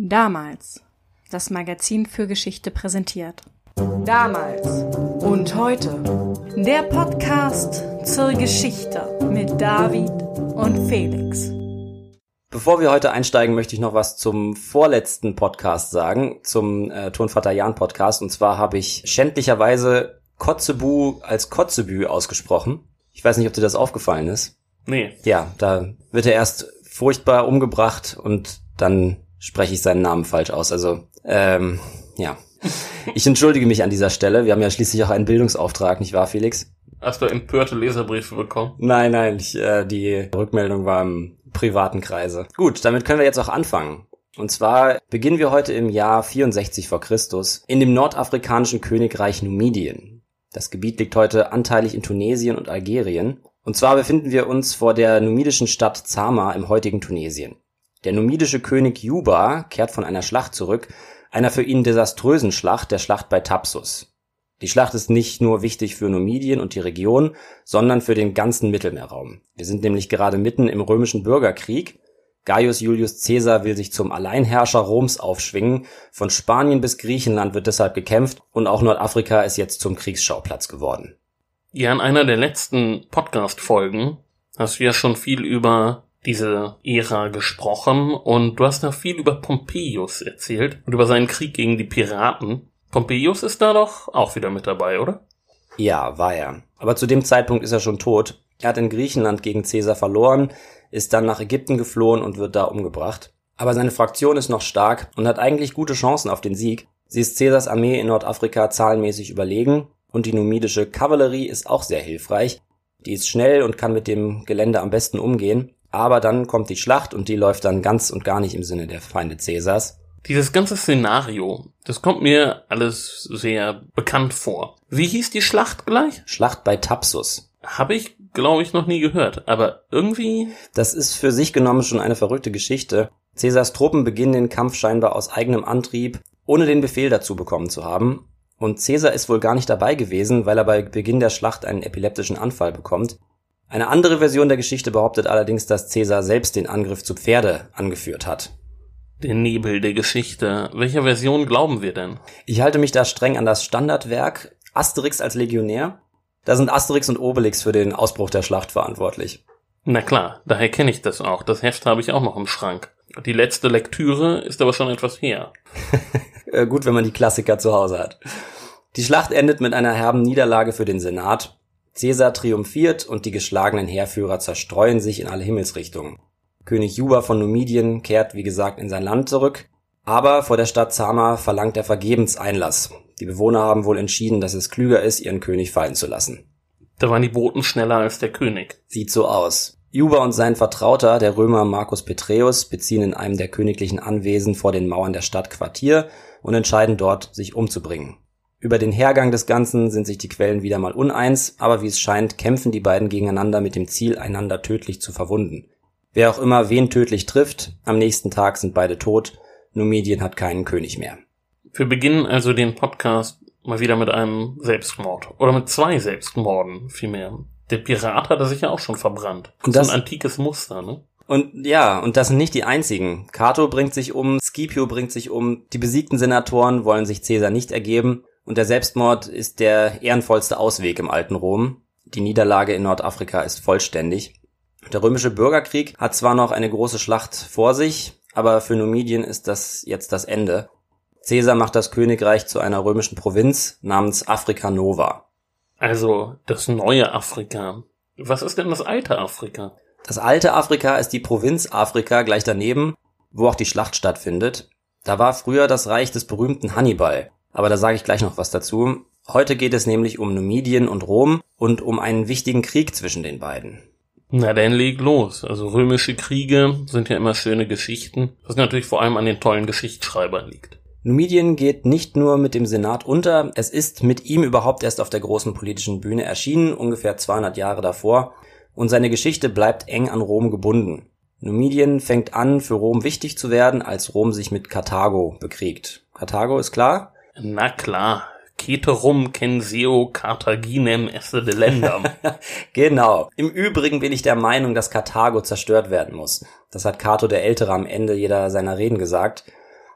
Damals. Das Magazin für Geschichte präsentiert. Damals und heute. Der Podcast zur Geschichte mit David und Felix. Bevor wir heute einsteigen, möchte ich noch was zum vorletzten Podcast sagen, zum äh, Turnvater Jan Podcast. Und zwar habe ich schändlicherweise Kotzebu als Kotzebü ausgesprochen. Ich weiß nicht, ob dir das aufgefallen ist. Nee. Ja, da wird er erst furchtbar umgebracht und dann spreche ich seinen Namen falsch aus. Also, ähm, ja. Ich entschuldige mich an dieser Stelle. Wir haben ja schließlich auch einen Bildungsauftrag, nicht wahr, Felix? Hast du empörte Leserbriefe bekommen? Nein, nein, ich, äh, die Rückmeldung war im privaten Kreise. Gut, damit können wir jetzt auch anfangen. Und zwar beginnen wir heute im Jahr 64 vor Christus in dem nordafrikanischen Königreich Numidien. Das Gebiet liegt heute anteilig in Tunesien und Algerien. Und zwar befinden wir uns vor der numidischen Stadt Zama im heutigen Tunesien. Der numidische König Juba kehrt von einer Schlacht zurück, einer für ihn desaströsen Schlacht, der Schlacht bei Thapsus. Die Schlacht ist nicht nur wichtig für Numidien und die Region, sondern für den ganzen Mittelmeerraum. Wir sind nämlich gerade mitten im römischen Bürgerkrieg. Gaius Julius Caesar will sich zum Alleinherrscher Roms aufschwingen. Von Spanien bis Griechenland wird deshalb gekämpft und auch Nordafrika ist jetzt zum Kriegsschauplatz geworden. Ja, in einer der letzten Podcast-Folgen hast du ja schon viel über diese Ära gesprochen und du hast da viel über Pompeius erzählt und über seinen Krieg gegen die Piraten. Pompeius ist da doch auch wieder mit dabei, oder? Ja, war er. Aber zu dem Zeitpunkt ist er schon tot. Er hat in Griechenland gegen Caesar verloren, ist dann nach Ägypten geflohen und wird da umgebracht. Aber seine Fraktion ist noch stark und hat eigentlich gute Chancen auf den Sieg. Sie ist Caesars Armee in Nordafrika zahlenmäßig überlegen und die numidische Kavallerie ist auch sehr hilfreich. Die ist schnell und kann mit dem Gelände am besten umgehen. Aber dann kommt die Schlacht und die läuft dann ganz und gar nicht im Sinne der Feinde Caesars. Dieses ganze Szenario, das kommt mir alles sehr bekannt vor. Wie hieß die Schlacht gleich? Schlacht bei Thapsus. Habe ich, glaube ich, noch nie gehört, aber irgendwie. Das ist für sich genommen schon eine verrückte Geschichte. Caesars Truppen beginnen den Kampf scheinbar aus eigenem Antrieb, ohne den Befehl dazu bekommen zu haben. Und Caesar ist wohl gar nicht dabei gewesen, weil er bei Beginn der Schlacht einen epileptischen Anfall bekommt. Eine andere Version der Geschichte behauptet allerdings, dass Caesar selbst den Angriff zu Pferde angeführt hat. Der Nebel der Geschichte. Welcher Version glauben wir denn? Ich halte mich da streng an das Standardwerk Asterix als Legionär. Da sind Asterix und Obelix für den Ausbruch der Schlacht verantwortlich. Na klar, daher kenne ich das auch. Das Heft habe ich auch noch im Schrank. Die letzte Lektüre ist aber schon etwas her. Äh, Gut, wenn man die Klassiker zu Hause hat. Die Schlacht endet mit einer herben Niederlage für den Senat. Caesar triumphiert und die geschlagenen Heerführer zerstreuen sich in alle Himmelsrichtungen. König Juba von Numidien kehrt, wie gesagt, in sein Land zurück, aber vor der Stadt Zama verlangt er vergebens Einlass. Die Bewohner haben wohl entschieden, dass es klüger ist, ihren König fallen zu lassen. Da waren die Boten schneller als der König. Sieht so aus. Juba und sein Vertrauter, der Römer Marcus Petreius, beziehen in einem der königlichen Anwesen vor den Mauern der Stadt Quartier und entscheiden dort, sich umzubringen. Über den Hergang des Ganzen sind sich die Quellen wieder mal uneins, aber wie es scheint, kämpfen die beiden gegeneinander mit dem Ziel, einander tödlich zu verwunden. Wer auch immer wen tödlich trifft, am nächsten Tag sind beide tot, Numidien hat keinen König mehr. Wir beginnen also den Podcast mal wieder mit einem Selbstmord. Oder mit zwei Selbstmorden, vielmehr. Der Pirat hat er sich ja auch schon verbrannt. Und so das- ein antikes Muster, ne? Und ja, und das sind nicht die einzigen. Cato bringt sich um, Scipio bringt sich um, die besiegten Senatoren wollen sich Caesar nicht ergeben und der Selbstmord ist der ehrenvollste Ausweg im alten Rom. Die Niederlage in Nordafrika ist vollständig. Der römische Bürgerkrieg hat zwar noch eine große Schlacht vor sich, aber für Numidien ist das jetzt das Ende. Caesar macht das Königreich zu einer römischen Provinz namens Africa Nova. Also das neue Afrika. Was ist denn das alte Afrika? Das alte Afrika ist die Provinz Afrika gleich daneben, wo auch die Schlacht stattfindet. Da war früher das Reich des berühmten Hannibal. Aber da sage ich gleich noch was dazu. Heute geht es nämlich um Numidien und Rom und um einen wichtigen Krieg zwischen den beiden. Na, dann leg los. Also römische Kriege sind ja immer schöne Geschichten, was natürlich vor allem an den tollen Geschichtsschreibern liegt. Numidien geht nicht nur mit dem Senat unter, es ist mit ihm überhaupt erst auf der großen politischen Bühne erschienen, ungefähr 200 Jahre davor, und seine Geschichte bleibt eng an Rom gebunden. Numidien fängt an, für Rom wichtig zu werden, als Rom sich mit Karthago bekriegt. Karthago ist klar? Na klar. Ceterum censeo Carthaginem esse delendam. Genau. Im Übrigen bin ich der Meinung, dass Karthago zerstört werden muss. Das hat Cato der Ältere am Ende jeder seiner Reden gesagt.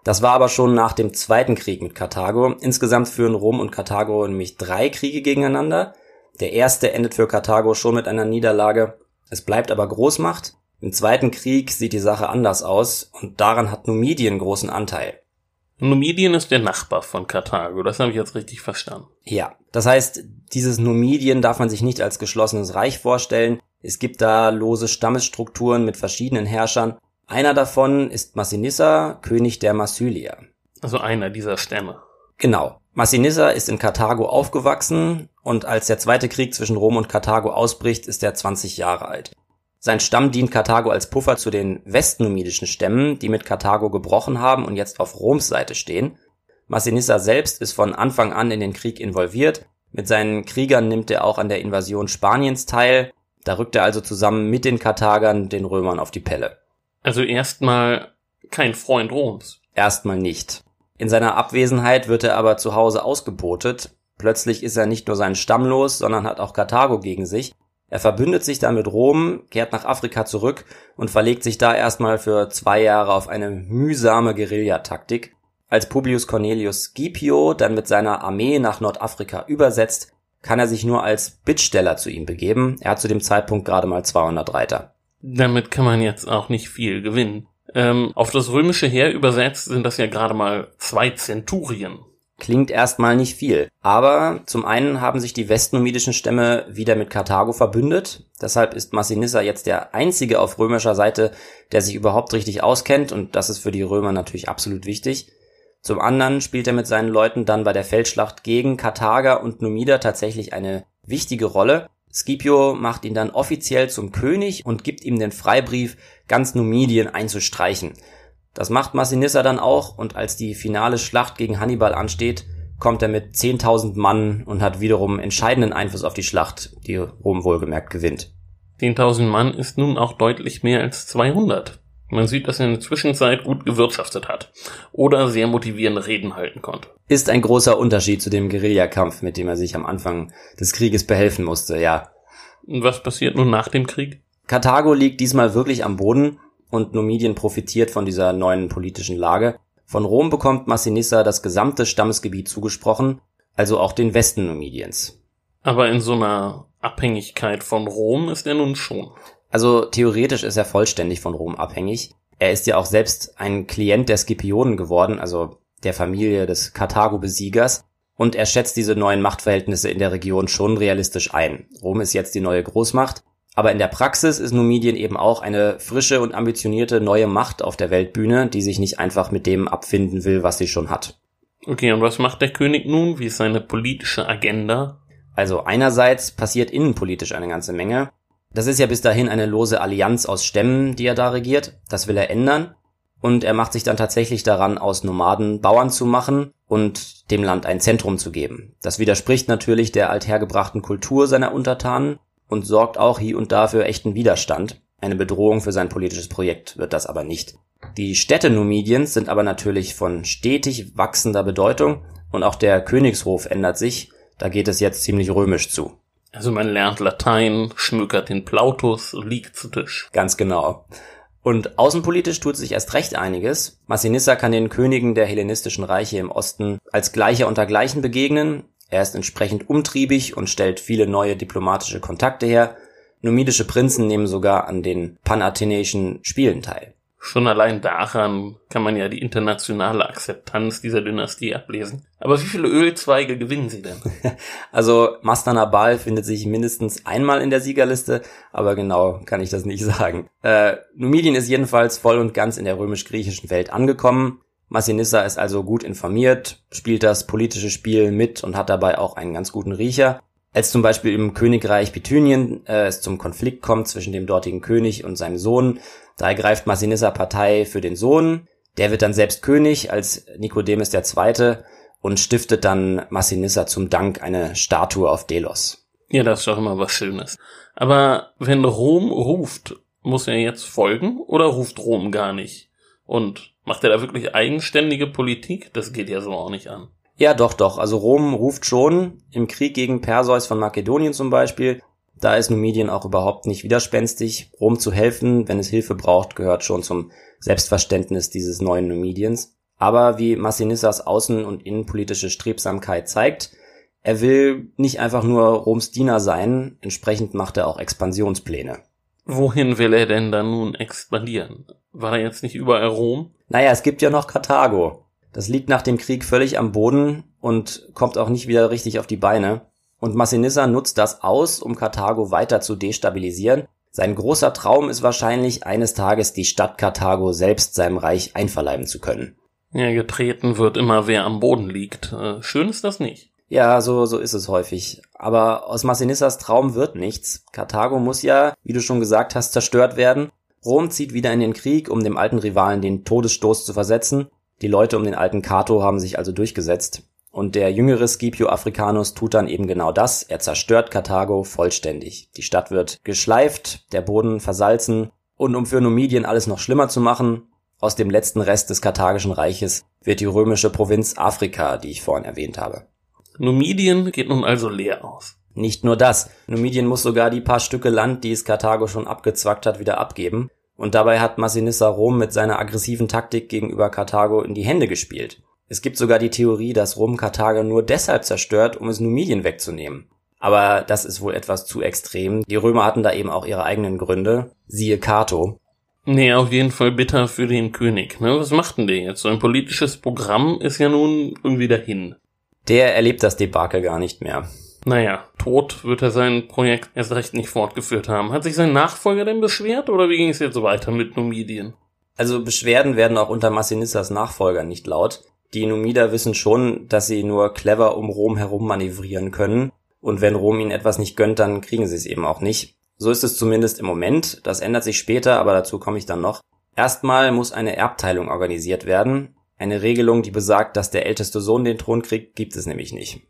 Das war aber schon nach dem zweiten Krieg mit Karthago. Insgesamt führen Rom und Karthago nämlich drei Kriege gegeneinander. Der erste endet für Karthago schon mit einer Niederlage. Es bleibt aber Großmacht. Im zweiten Krieg sieht die Sache anders aus und daran hat Numidien großen Anteil. Numidien ist der Nachbar von Karthago, das habe ich jetzt richtig verstanden. Ja, das heißt, dieses Numidien darf man sich nicht als geschlossenes Reich vorstellen. Es gibt da lose Stammesstrukturen mit verschiedenen Herrschern. Einer davon ist Massinissa, König der Massylier. Also einer dieser Stämme. Genau. Massinissa ist in Karthago aufgewachsen und als der zweite Krieg zwischen Rom und Karthago ausbricht, ist er 20 Jahre alt. Sein Stamm dient Karthago als Puffer zu den westnumidischen Stämmen, die mit Karthago gebrochen haben und jetzt auf Roms Seite stehen. Massinissa selbst ist von Anfang an in den Krieg involviert. Mit seinen Kriegern nimmt er auch an der Invasion Spaniens teil. Da rückt er also zusammen mit den Karthagern den Römern auf die Pelle. Also erstmal kein Freund Roms. Erstmal nicht. In seiner Abwesenheit wird er aber zu Hause ausgebotet. Plötzlich ist er nicht nur seinen Stamm los, sondern hat auch Karthago gegen sich er verbündet sich dann mit Rom, kehrt nach Afrika zurück und verlegt sich da erstmal für zwei Jahre auf eine mühsame Guerillataktik. Als Publius Cornelius Scipio dann mit seiner Armee nach Nordafrika übersetzt, kann er sich nur als Bittsteller zu ihm begeben. Er hat zu dem Zeitpunkt gerade mal 200 Reiter. Damit kann man jetzt auch nicht viel gewinnen. Ähm, auf das römische Heer übersetzt sind das ja gerade mal zwei Zenturien. Klingt erstmal nicht viel. Aber zum einen haben sich die westnumidischen Stämme wieder mit Karthago verbündet. Deshalb ist Massinissa jetzt der einzige auf römischer Seite, der sich überhaupt richtig auskennt. Und das ist für die Römer natürlich absolut wichtig. Zum anderen spielt er mit seinen Leuten dann bei der Feldschlacht gegen Karthager und Numider tatsächlich eine wichtige Rolle. Scipio macht ihn dann offiziell zum König und gibt ihm den Freibrief, ganz Numidien einzustreichen. Das macht Massinissa dann auch und als die finale Schlacht gegen Hannibal ansteht, kommt er mit 10.000 Mann und hat wiederum entscheidenden Einfluss auf die Schlacht, die Rom wohlgemerkt gewinnt. 10.000 Mann ist nun auch deutlich mehr als 200. Man sieht, dass er in der Zwischenzeit gut gewirtschaftet hat oder sehr motivierende Reden halten konnte. Ist ein großer Unterschied zu dem Guerillakampf, mit dem er sich am Anfang des Krieges behelfen musste, ja. Und was passiert nun nach dem Krieg? Karthago liegt diesmal wirklich am Boden und Numidien profitiert von dieser neuen politischen Lage. Von Rom bekommt Massinissa das gesamte Stammesgebiet zugesprochen, also auch den Westen Numidiens. Aber in so einer Abhängigkeit von Rom ist er nun schon. Also theoretisch ist er vollständig von Rom abhängig. Er ist ja auch selbst ein Klient der Scipionen geworden, also der Familie des Karthago-Besiegers. Und er schätzt diese neuen Machtverhältnisse in der Region schon realistisch ein. Rom ist jetzt die neue Großmacht aber in der Praxis ist Numidien eben auch eine frische und ambitionierte neue Macht auf der Weltbühne, die sich nicht einfach mit dem abfinden will, was sie schon hat. Okay, und was macht der König nun? Wie ist seine politische Agenda? Also einerseits passiert innenpolitisch eine ganze Menge. Das ist ja bis dahin eine lose Allianz aus Stämmen, die er da regiert. Das will er ändern. Und er macht sich dann tatsächlich daran, aus Nomaden Bauern zu machen und dem Land ein Zentrum zu geben. Das widerspricht natürlich der althergebrachten Kultur seiner Untertanen und sorgt auch hier und da für echten Widerstand. Eine Bedrohung für sein politisches Projekt wird das aber nicht. Die Städte Numidiens sind aber natürlich von stetig wachsender Bedeutung und auch der Königshof ändert sich. Da geht es jetzt ziemlich römisch zu. Also man lernt Latein, schmückert den Plautus, liegt zu Tisch. Ganz genau. Und außenpolitisch tut sich erst recht einiges. Massinissa kann den Königen der hellenistischen Reiche im Osten als Gleicher unter Gleichen begegnen. Er ist entsprechend umtriebig und stellt viele neue diplomatische Kontakte her. Numidische Prinzen nehmen sogar an den panathenäischen Spielen teil. Schon allein daran kann man ja die internationale Akzeptanz dieser Dynastie ablesen. Aber wie viele Ölzweige gewinnen sie denn? also Mastanabal findet sich mindestens einmal in der Siegerliste, aber genau kann ich das nicht sagen. Äh, Numidien ist jedenfalls voll und ganz in der römisch-griechischen Welt angekommen. Massinissa ist also gut informiert, spielt das politische Spiel mit und hat dabei auch einen ganz guten Riecher. Als zum Beispiel im Königreich Bithynien äh, es zum Konflikt kommt zwischen dem dortigen König und seinem Sohn, da ergreift Massinissa Partei für den Sohn. Der wird dann selbst König als Nikodemus II. und stiftet dann Massinissa zum Dank eine Statue auf Delos. Ja, das ist doch immer was Schönes. Aber wenn Rom ruft, muss er jetzt folgen oder ruft Rom gar nicht? Und Macht er da wirklich eigenständige Politik? Das geht ja so auch nicht an. Ja, doch, doch. Also Rom ruft schon im Krieg gegen Perseus von Makedonien zum Beispiel. Da ist Numidien auch überhaupt nicht widerspenstig. Rom zu helfen, wenn es Hilfe braucht, gehört schon zum Selbstverständnis dieses neuen Numidiens. Aber wie Massinissas außen- und innenpolitische Strebsamkeit zeigt, er will nicht einfach nur Roms Diener sein, entsprechend macht er auch Expansionspläne. Wohin will er denn dann nun expandieren? War er jetzt nicht überall Rom? Naja, es gibt ja noch Karthago. Das liegt nach dem Krieg völlig am Boden und kommt auch nicht wieder richtig auf die Beine. Und Massinissa nutzt das aus, um Karthago weiter zu destabilisieren. Sein großer Traum ist wahrscheinlich, eines Tages die Stadt Karthago selbst seinem Reich einverleiben zu können. Ja, getreten wird immer, wer am Boden liegt. Äh, schön ist das nicht. Ja, so, so ist es häufig. Aber aus Massinissas Traum wird nichts. Karthago muss ja, wie du schon gesagt hast, zerstört werden. Rom zieht wieder in den Krieg, um dem alten Rivalen den Todesstoß zu versetzen. Die Leute um den alten Cato haben sich also durchgesetzt. Und der jüngere Scipio Africanus tut dann eben genau das. Er zerstört Karthago vollständig. Die Stadt wird geschleift, der Boden versalzen. Und um für Numidien alles noch schlimmer zu machen, aus dem letzten Rest des karthagischen Reiches wird die römische Provinz Afrika, die ich vorhin erwähnt habe. Numidien geht nun also leer aus. Nicht nur das, Numidien muss sogar die paar Stücke Land, die es Karthago schon abgezwackt hat, wieder abgeben. Und dabei hat Massinissa Rom mit seiner aggressiven Taktik gegenüber Karthago in die Hände gespielt. Es gibt sogar die Theorie, dass Rom Karthago nur deshalb zerstört, um es Numidien wegzunehmen. Aber das ist wohl etwas zu extrem. Die Römer hatten da eben auch ihre eigenen Gründe. Siehe Cato. Nee, auf jeden Fall bitter für den König. Ne? Was macht denn der jetzt? So ein politisches Programm ist ja nun irgendwie dahin. Der erlebt das Debakel gar nicht mehr. Naja, tot wird er sein Projekt erst recht nicht fortgeführt haben. Hat sich sein Nachfolger denn beschwert oder wie ging es jetzt weiter mit Numidien? Also Beschwerden werden auch unter Massinissas Nachfolger nicht laut. Die Numider wissen schon, dass sie nur clever um Rom herum manövrieren können. Und wenn Rom ihnen etwas nicht gönnt, dann kriegen sie es eben auch nicht. So ist es zumindest im Moment. Das ändert sich später, aber dazu komme ich dann noch. Erstmal muss eine Erbteilung organisiert werden. Eine Regelung, die besagt, dass der älteste Sohn den Thron kriegt, gibt es nämlich nicht.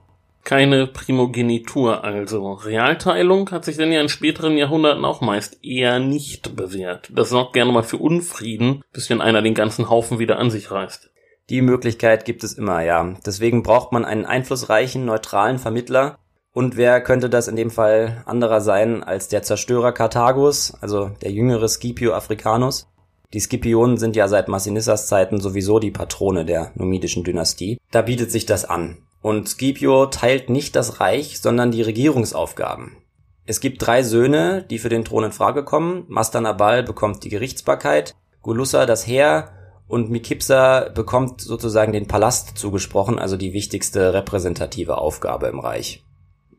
Keine Primogenitur also. Realteilung hat sich denn ja in späteren Jahrhunderten auch meist eher nicht bewährt. Das sorgt gerne mal für Unfrieden, bis wenn einer den ganzen Haufen wieder an sich reißt. Die Möglichkeit gibt es immer, ja. Deswegen braucht man einen einflussreichen, neutralen Vermittler, und wer könnte das in dem Fall anderer sein als der Zerstörer Karthagos, also der jüngere Scipio Africanus? Die Scipionen sind ja seit Massinissas Zeiten sowieso die Patrone der numidischen Dynastie. Da bietet sich das an. Und Scipio teilt nicht das Reich, sondern die Regierungsaufgaben. Es gibt drei Söhne, die für den Thron in Frage kommen. Mastanabal bekommt die Gerichtsbarkeit, Gulussa das Heer und Mikipsa bekommt sozusagen den Palast zugesprochen, also die wichtigste repräsentative Aufgabe im Reich.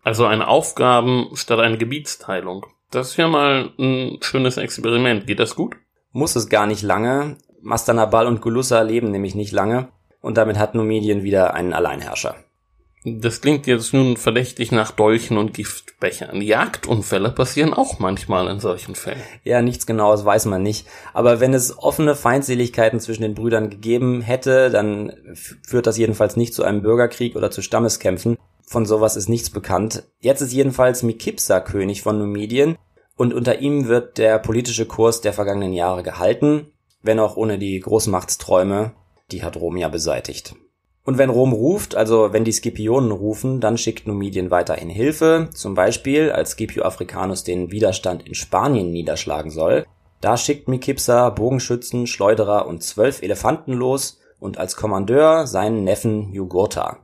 Also eine Aufgaben statt eine Gebietsteilung. Das ist ja mal ein schönes Experiment. Geht das gut? Muss es gar nicht lange. Mastanabal und Gulussa leben nämlich nicht lange und damit hat Numidien wieder einen Alleinherrscher. Das klingt jetzt nun verdächtig nach Dolchen und Giftbechern. Jagdunfälle passieren auch manchmal in solchen Fällen. Ja, nichts genaues weiß man nicht. Aber wenn es offene Feindseligkeiten zwischen den Brüdern gegeben hätte, dann führt das jedenfalls nicht zu einem Bürgerkrieg oder zu Stammeskämpfen. Von sowas ist nichts bekannt. Jetzt ist jedenfalls Mikipsa König von Numidien und unter ihm wird der politische Kurs der vergangenen Jahre gehalten, wenn auch ohne die Großmachtsträume, die hat Rom ja beseitigt. Und wenn Rom ruft, also wenn die Scipionen rufen, dann schickt Numidien weiterhin Hilfe, zum Beispiel als Scipio Africanus den Widerstand in Spanien niederschlagen soll. Da schickt Mikipsa Bogenschützen, Schleuderer und zwölf Elefanten los und als Kommandeur seinen Neffen Jugurtha.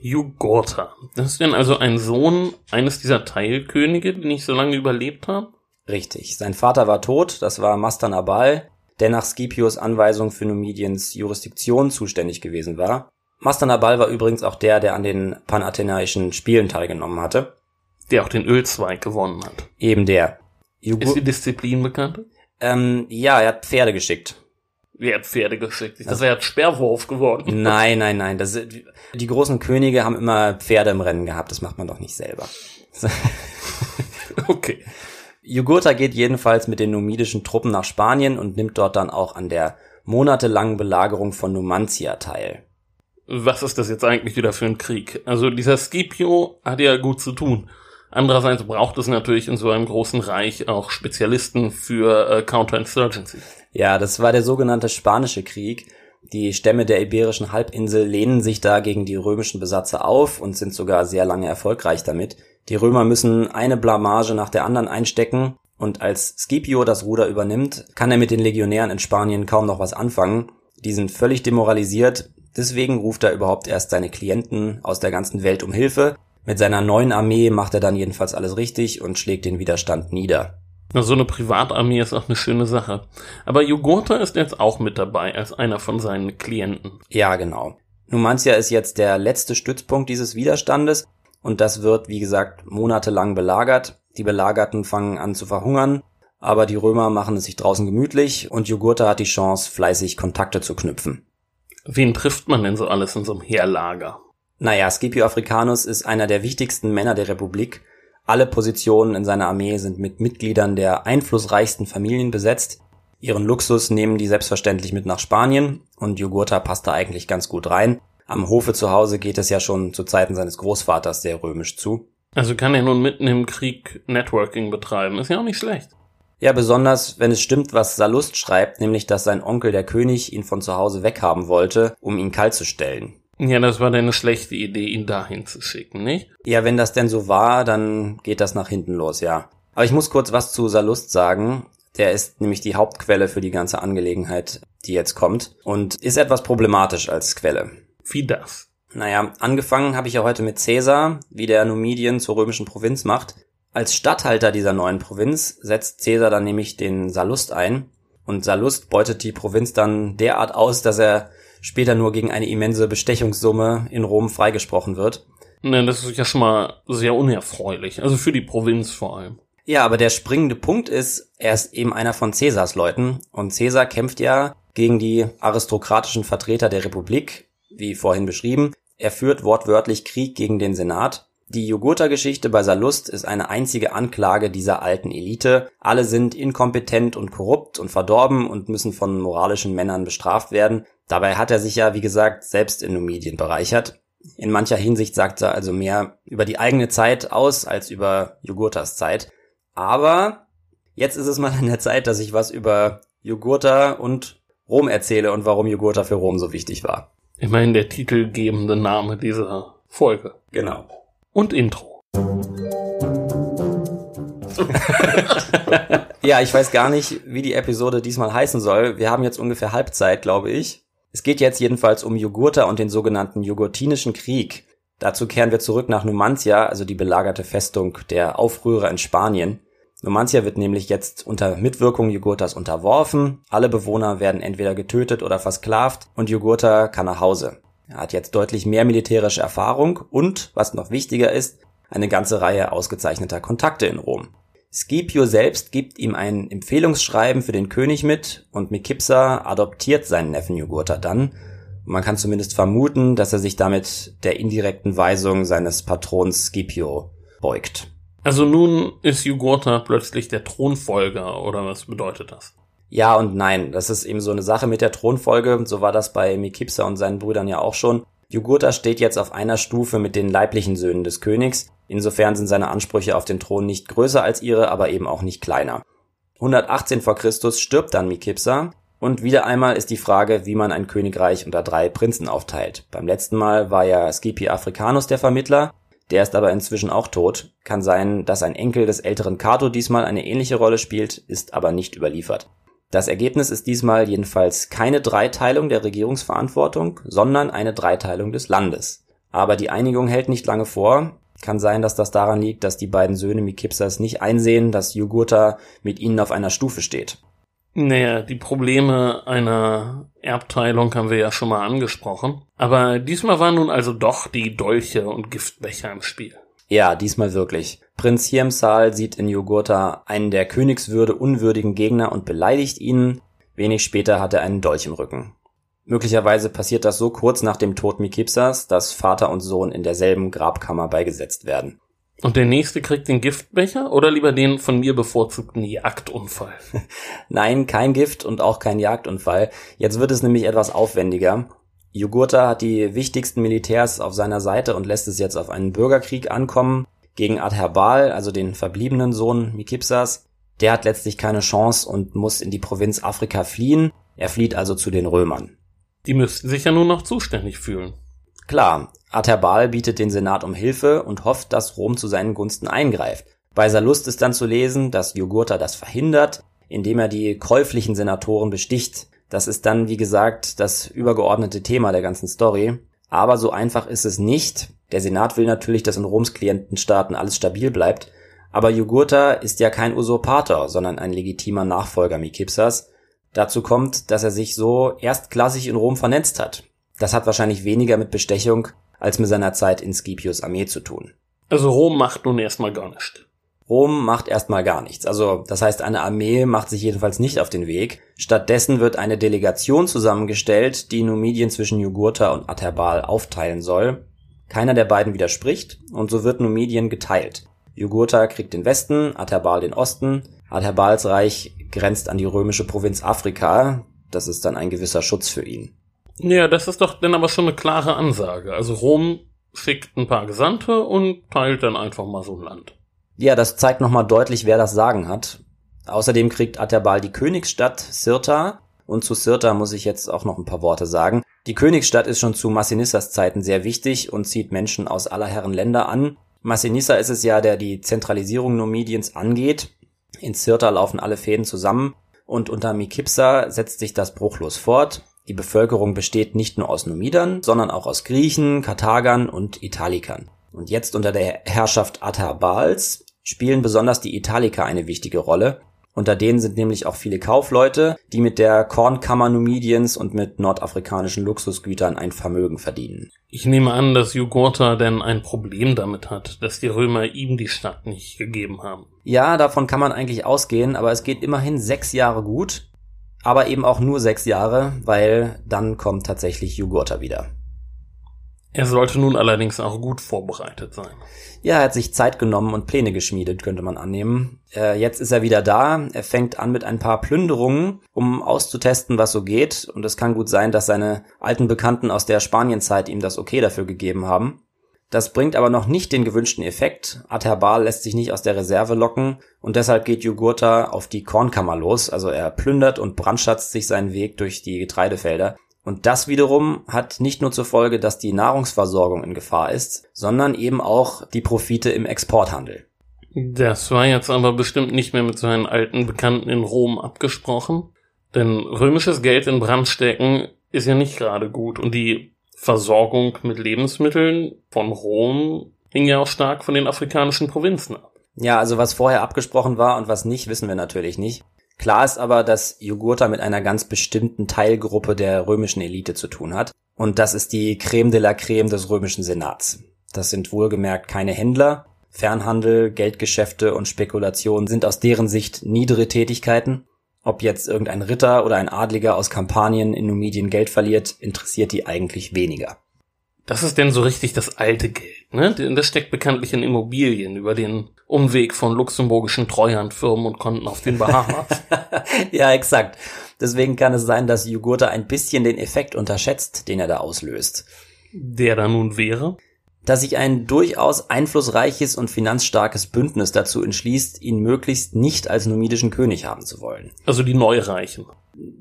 Jugurtha. Das ist denn also ein Sohn eines dieser Teilkönige, die nicht so lange überlebt haben? Richtig. Sein Vater war tot, das war Mastanabal, der nach Scipios Anweisung für Numidiens Jurisdiktion zuständig gewesen war. Mastanabal war übrigens auch der, der an den Panathenäischen Spielen teilgenommen hatte. Der auch den Ölzweig gewonnen hat. Eben der. Jugu ist die Disziplin bekannt? Ähm, ja, er hat Pferde geschickt. Wer hat Pferde geschickt? Ich dachte, er hat Sperrwurf geworden. Nein, nein, nein. Das, die großen Könige haben immer Pferde im Rennen gehabt. Das macht man doch nicht selber. okay. Jugurtha geht jedenfalls mit den numidischen Truppen nach Spanien und nimmt dort dann auch an der monatelangen Belagerung von Numantia teil. Was ist das jetzt eigentlich wieder für ein Krieg? Also dieser Scipio hat ja gut zu tun. Andererseits braucht es natürlich in so einem großen Reich auch Spezialisten für äh, Counterinsurgency. Ja, das war der sogenannte Spanische Krieg. Die Stämme der Iberischen Halbinsel lehnen sich da gegen die römischen Besatzer auf und sind sogar sehr lange erfolgreich damit. Die Römer müssen eine Blamage nach der anderen einstecken und als Scipio das Ruder übernimmt, kann er mit den Legionären in Spanien kaum noch was anfangen. Die sind völlig demoralisiert. Deswegen ruft er überhaupt erst seine Klienten aus der ganzen Welt um Hilfe. Mit seiner neuen Armee macht er dann jedenfalls alles richtig und schlägt den Widerstand nieder. Na, so eine Privatarmee ist auch eine schöne Sache. Aber Jugurtha ist jetzt auch mit dabei als einer von seinen Klienten. Ja, genau. Numantia ist jetzt der letzte Stützpunkt dieses Widerstandes und das wird, wie gesagt, monatelang belagert. Die Belagerten fangen an zu verhungern, aber die Römer machen es sich draußen gemütlich und Jugurtha hat die Chance, fleißig Kontakte zu knüpfen. Wen trifft man denn so alles in so einem Heerlager? Naja, Scipio Africanus ist einer der wichtigsten Männer der Republik. Alle Positionen in seiner Armee sind mit Mitgliedern der einflussreichsten Familien besetzt. Ihren Luxus nehmen die selbstverständlich mit nach Spanien und Jugurtha passt da eigentlich ganz gut rein. Am Hofe zu Hause geht es ja schon zu Zeiten seines Großvaters sehr römisch zu. Also kann er nun mitten im Krieg Networking betreiben. Ist ja auch nicht schlecht. Ja, besonders wenn es stimmt, was Salust schreibt, nämlich dass sein Onkel der König ihn von zu Hause weghaben wollte, um ihn kalt zu stellen. Ja, das war denn eine schlechte Idee, ihn dahin zu schicken, nicht? Ja, wenn das denn so war, dann geht das nach hinten los, ja. Aber ich muss kurz was zu Salust sagen. Der ist nämlich die Hauptquelle für die ganze Angelegenheit, die jetzt kommt und ist etwas problematisch als Quelle. Wie das? Naja, angefangen habe ich ja heute mit Caesar, wie der Numidien zur römischen Provinz macht. Als Statthalter dieser neuen Provinz setzt Caesar dann nämlich den Salust ein und Salust beutet die Provinz dann derart aus, dass er später nur gegen eine immense Bestechungssumme in Rom freigesprochen wird. Ne, das ist ja schon mal sehr unerfreulich. Also für die Provinz vor allem. Ja, aber der springende Punkt ist, er ist eben einer von Cäsars Leuten und Cäsar kämpft ja gegen die aristokratischen Vertreter der Republik, wie vorhin beschrieben. Er führt wortwörtlich Krieg gegen den Senat. Die Jugurtha-Geschichte bei Salust ist eine einzige Anklage dieser alten Elite. Alle sind inkompetent und korrupt und verdorben und müssen von moralischen Männern bestraft werden. Dabei hat er sich ja, wie gesagt, selbst in Numidien bereichert. In mancher Hinsicht sagt er also mehr über die eigene Zeit aus als über Jugurthas Zeit. Aber jetzt ist es mal an der Zeit, dass ich was über Jugurtha und Rom erzähle und warum Jugurtha für Rom so wichtig war. Immerhin der titelgebende Name dieser Folge. Genau. Und Intro. ja, ich weiß gar nicht, wie die Episode diesmal heißen soll. Wir haben jetzt ungefähr Halbzeit, glaube ich. Es geht jetzt jedenfalls um Jugurtha und den sogenannten Jugurtinischen Krieg. Dazu kehren wir zurück nach Numantia, also die belagerte Festung der Aufrührer in Spanien. Numantia wird nämlich jetzt unter Mitwirkung Jugurthas unterworfen. Alle Bewohner werden entweder getötet oder versklavt und Jugurtha kann nach Hause. Er hat jetzt deutlich mehr militärische Erfahrung und, was noch wichtiger ist, eine ganze Reihe ausgezeichneter Kontakte in Rom. Scipio selbst gibt ihm ein Empfehlungsschreiben für den König mit und Mekipsa adoptiert seinen Neffen Jugurtha dann. Man kann zumindest vermuten, dass er sich damit der indirekten Weisung seines Patrons Scipio beugt. Also nun ist Jugurtha plötzlich der Thronfolger, oder was bedeutet das? Ja und nein, das ist eben so eine Sache mit der Thronfolge, so war das bei Mekipsa und seinen Brüdern ja auch schon. Jugurtha steht jetzt auf einer Stufe mit den leiblichen Söhnen des Königs, insofern sind seine Ansprüche auf den Thron nicht größer als ihre, aber eben auch nicht kleiner. 118 vor Christus stirbt dann Mikipsa, und wieder einmal ist die Frage, wie man ein Königreich unter drei Prinzen aufteilt. Beim letzten Mal war ja Scipi Africanus der Vermittler, der ist aber inzwischen auch tot. Kann sein, dass ein Enkel des älteren Cato diesmal eine ähnliche Rolle spielt, ist aber nicht überliefert. Das Ergebnis ist diesmal jedenfalls keine Dreiteilung der Regierungsverantwortung, sondern eine Dreiteilung des Landes. Aber die Einigung hält nicht lange vor. Kann sein, dass das daran liegt, dass die beiden Söhne Mikipsas nicht einsehen, dass Jugurtha mit ihnen auf einer Stufe steht. Naja, die Probleme einer Erbteilung haben wir ja schon mal angesprochen. Aber diesmal waren nun also doch die Dolche und Giftbecher im Spiel. Ja, diesmal wirklich. Prinz Hiemsal sieht in Jugurtha einen der Königswürde unwürdigen Gegner und beleidigt ihn. Wenig später hat er einen Dolch im Rücken. Möglicherweise passiert das so kurz nach dem Tod Mikipsas, dass Vater und Sohn in derselben Grabkammer beigesetzt werden. Und der nächste kriegt den Giftbecher oder lieber den von mir bevorzugten Jagdunfall? Nein, kein Gift und auch kein Jagdunfall. Jetzt wird es nämlich etwas aufwendiger. Jugurtha hat die wichtigsten Militärs auf seiner Seite und lässt es jetzt auf einen Bürgerkrieg ankommen gegen Adherbal, also den verbliebenen Sohn Mikipsas. Der hat letztlich keine Chance und muss in die Provinz Afrika fliehen. Er flieht also zu den Römern. Die müssten sich ja nur noch zuständig fühlen. Klar, Adherbal bietet den Senat um Hilfe und hofft, dass Rom zu seinen Gunsten eingreift. Bei Salust ist dann zu lesen, dass Jugurtha das verhindert, indem er die käuflichen Senatoren besticht. Das ist dann, wie gesagt, das übergeordnete Thema der ganzen Story. Aber so einfach ist es nicht. Der Senat will natürlich, dass in Roms Klientenstaaten alles stabil bleibt. Aber Jugurtha ist ja kein Usurpator, sondern ein legitimer Nachfolger Mikipsas. Dazu kommt, dass er sich so erstklassig in Rom vernetzt hat. Das hat wahrscheinlich weniger mit Bestechung als mit seiner Zeit in Scipios Armee zu tun. Also Rom macht nun erstmal gar nichts. Rom macht erstmal gar nichts. Also das heißt, eine Armee macht sich jedenfalls nicht auf den Weg. Stattdessen wird eine Delegation zusammengestellt, die Numidien zwischen Jugurtha und Atterbal aufteilen soll. Keiner der beiden widerspricht und so wird Numidien geteilt. Jugurtha kriegt den Westen, Atterbal den Osten. Atterbals Reich grenzt an die römische Provinz Afrika. Das ist dann ein gewisser Schutz für ihn. Ja, das ist doch dann aber schon eine klare Ansage. Also Rom schickt ein paar Gesandte und teilt dann einfach mal so ein Land. Ja, das zeigt nochmal deutlich, wer das Sagen hat. Außerdem kriegt Atterbal die Königsstadt Sirta. Und zu Sirta muss ich jetzt auch noch ein paar Worte sagen. Die Königsstadt ist schon zu Massinissas Zeiten sehr wichtig und zieht Menschen aus aller Herren Länder an. Massinissa ist es ja, der die Zentralisierung Numidiens angeht. In Sirta laufen alle Fäden zusammen und unter Mikipsa setzt sich das bruchlos fort. Die Bevölkerung besteht nicht nur aus Numidern, sondern auch aus Griechen, Karthagern und Italikern. Und jetzt unter der Herrschaft Attabals spielen besonders die Italiker eine wichtige Rolle. Unter denen sind nämlich auch viele Kaufleute, die mit der Kornkammer Numidiens und mit nordafrikanischen Luxusgütern ein Vermögen verdienen. Ich nehme an, dass Jugurtha denn ein Problem damit hat, dass die Römer ihm die Stadt nicht gegeben haben. Ja, davon kann man eigentlich ausgehen, aber es geht immerhin sechs Jahre gut aber eben auch nur sechs Jahre, weil dann kommt tatsächlich Jugurtha wieder. Er sollte nun allerdings auch gut vorbereitet sein. Ja, er hat sich Zeit genommen und Pläne geschmiedet, könnte man annehmen. Äh, jetzt ist er wieder da. Er fängt an mit ein paar Plünderungen, um auszutesten, was so geht. Und es kann gut sein, dass seine alten Bekannten aus der Spanienzeit ihm das Okay dafür gegeben haben. Das bringt aber noch nicht den gewünschten Effekt. Aterbal lässt sich nicht aus der Reserve locken und deshalb geht Jugurtha auf die Kornkammer los. Also er plündert und brandschatzt sich seinen Weg durch die Getreidefelder. Und das wiederum hat nicht nur zur Folge, dass die Nahrungsversorgung in Gefahr ist, sondern eben auch die Profite im Exporthandel. Das war jetzt aber bestimmt nicht mehr mit seinen alten Bekannten in Rom abgesprochen. Denn römisches Geld in Brand stecken ist ja nicht gerade gut. Und die Versorgung mit Lebensmitteln von Rom hing ja auch stark von den afrikanischen Provinzen ab. Ja, also was vorher abgesprochen war und was nicht, wissen wir natürlich nicht. Klar ist aber, dass Jugurtha mit einer ganz bestimmten Teilgruppe der römischen Elite zu tun hat. Und das ist die Creme de la Creme des römischen Senats. Das sind wohlgemerkt keine Händler. Fernhandel, Geldgeschäfte und Spekulation sind aus deren Sicht niedere Tätigkeiten. Ob jetzt irgendein Ritter oder ein Adliger aus Kampanien in Numidien Geld verliert, interessiert die eigentlich weniger. Das ist denn so richtig das alte Geld, ne? Das steckt bekanntlich in Immobilien über den Umweg von luxemburgischen Treuhandfirmen und Konten auf den Bahamas. ja, exakt. Deswegen kann es sein, dass Jugurtha ein bisschen den Effekt unterschätzt, den er da auslöst. Der da nun wäre? dass sich ein durchaus einflussreiches und finanzstarkes Bündnis dazu entschließt, ihn möglichst nicht als numidischen König haben zu wollen. Also die Neureichen.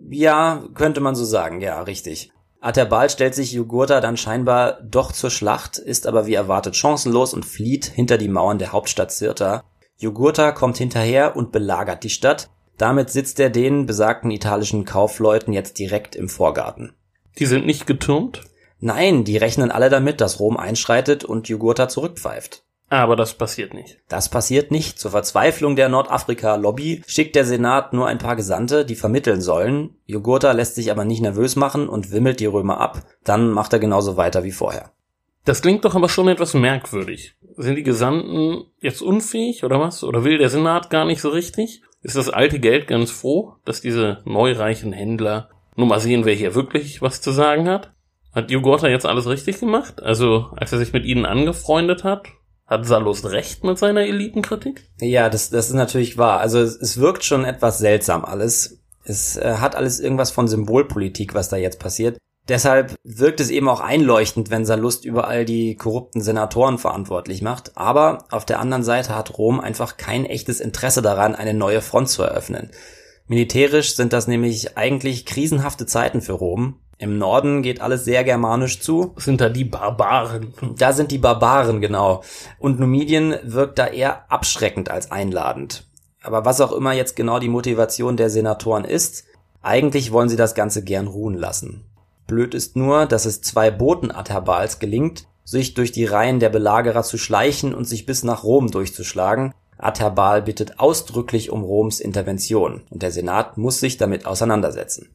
Ja, könnte man so sagen, ja, richtig. Atterbal stellt sich Jugurtha dann scheinbar doch zur Schlacht, ist aber wie erwartet chancenlos und flieht hinter die Mauern der Hauptstadt Cirta. Jugurtha kommt hinterher und belagert die Stadt. Damit sitzt er den besagten italischen Kaufleuten jetzt direkt im Vorgarten. Die sind nicht getürmt? Nein, die rechnen alle damit, dass Rom einschreitet und Jugurtha zurückpfeift. Aber das passiert nicht. Das passiert nicht. Zur Verzweiflung der Nordafrika-Lobby schickt der Senat nur ein paar Gesandte, die vermitteln sollen. Jugurtha lässt sich aber nicht nervös machen und wimmelt die Römer ab. Dann macht er genauso weiter wie vorher. Das klingt doch aber schon etwas merkwürdig. Sind die Gesandten jetzt unfähig oder was? Oder will der Senat gar nicht so richtig? Ist das alte Geld ganz froh, dass diese neureichen Händler nur mal sehen, wer hier wirklich was zu sagen hat? Hat Jugurtha jetzt alles richtig gemacht? Also, als er sich mit ihnen angefreundet hat, hat Salust recht mit seiner Elitenkritik? Ja, das, das ist natürlich wahr. Also es, es wirkt schon etwas seltsam alles. Es äh, hat alles irgendwas von Symbolpolitik, was da jetzt passiert. Deshalb wirkt es eben auch einleuchtend, wenn Salust überall die korrupten Senatoren verantwortlich macht. Aber auf der anderen Seite hat Rom einfach kein echtes Interesse daran, eine neue Front zu eröffnen. Militärisch sind das nämlich eigentlich krisenhafte Zeiten für Rom. Im Norden geht alles sehr germanisch zu. Sind da die Barbaren? Da sind die Barbaren, genau. Und Numidien wirkt da eher abschreckend als einladend. Aber was auch immer jetzt genau die Motivation der Senatoren ist, Eigentlich wollen sie das Ganze gern ruhen lassen. Blöd ist nur, dass es zwei Boten Adherbals gelingt, sich durch die Reihen der Belagerer zu schleichen und sich bis nach Rom durchzuschlagen. Adherbal bittet ausdrücklich um Roms Intervention und der Senat muss sich damit auseinandersetzen.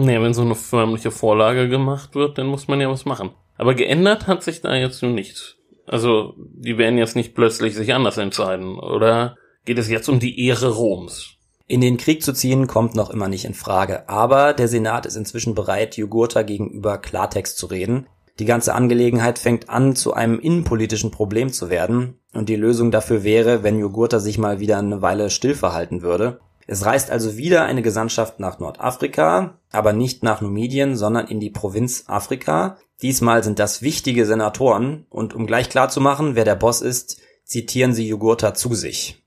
Nee, wenn so eine förmliche Vorlage gemacht wird, dann muss man ja was machen. Aber geändert hat sich da jetzt nun nichts. Also, die werden jetzt nicht plötzlich sich anders entscheiden, oder geht es jetzt um die Ehre Roms? In den Krieg zu ziehen kommt noch immer nicht in Frage, aber der Senat ist inzwischen bereit, Jugurtha gegenüber Klartext zu reden. Die ganze Angelegenheit fängt an, zu einem innenpolitischen Problem zu werden, und die Lösung dafür wäre, wenn Jugurtha sich mal wieder eine Weile still verhalten würde. Es reist also wieder eine Gesandtschaft nach Nordafrika, aber nicht nach Numidien, sondern in die Provinz Afrika. Diesmal sind das wichtige Senatoren, und um gleich klar zu machen, wer der Boss ist, zitieren sie Jugurtha zu sich.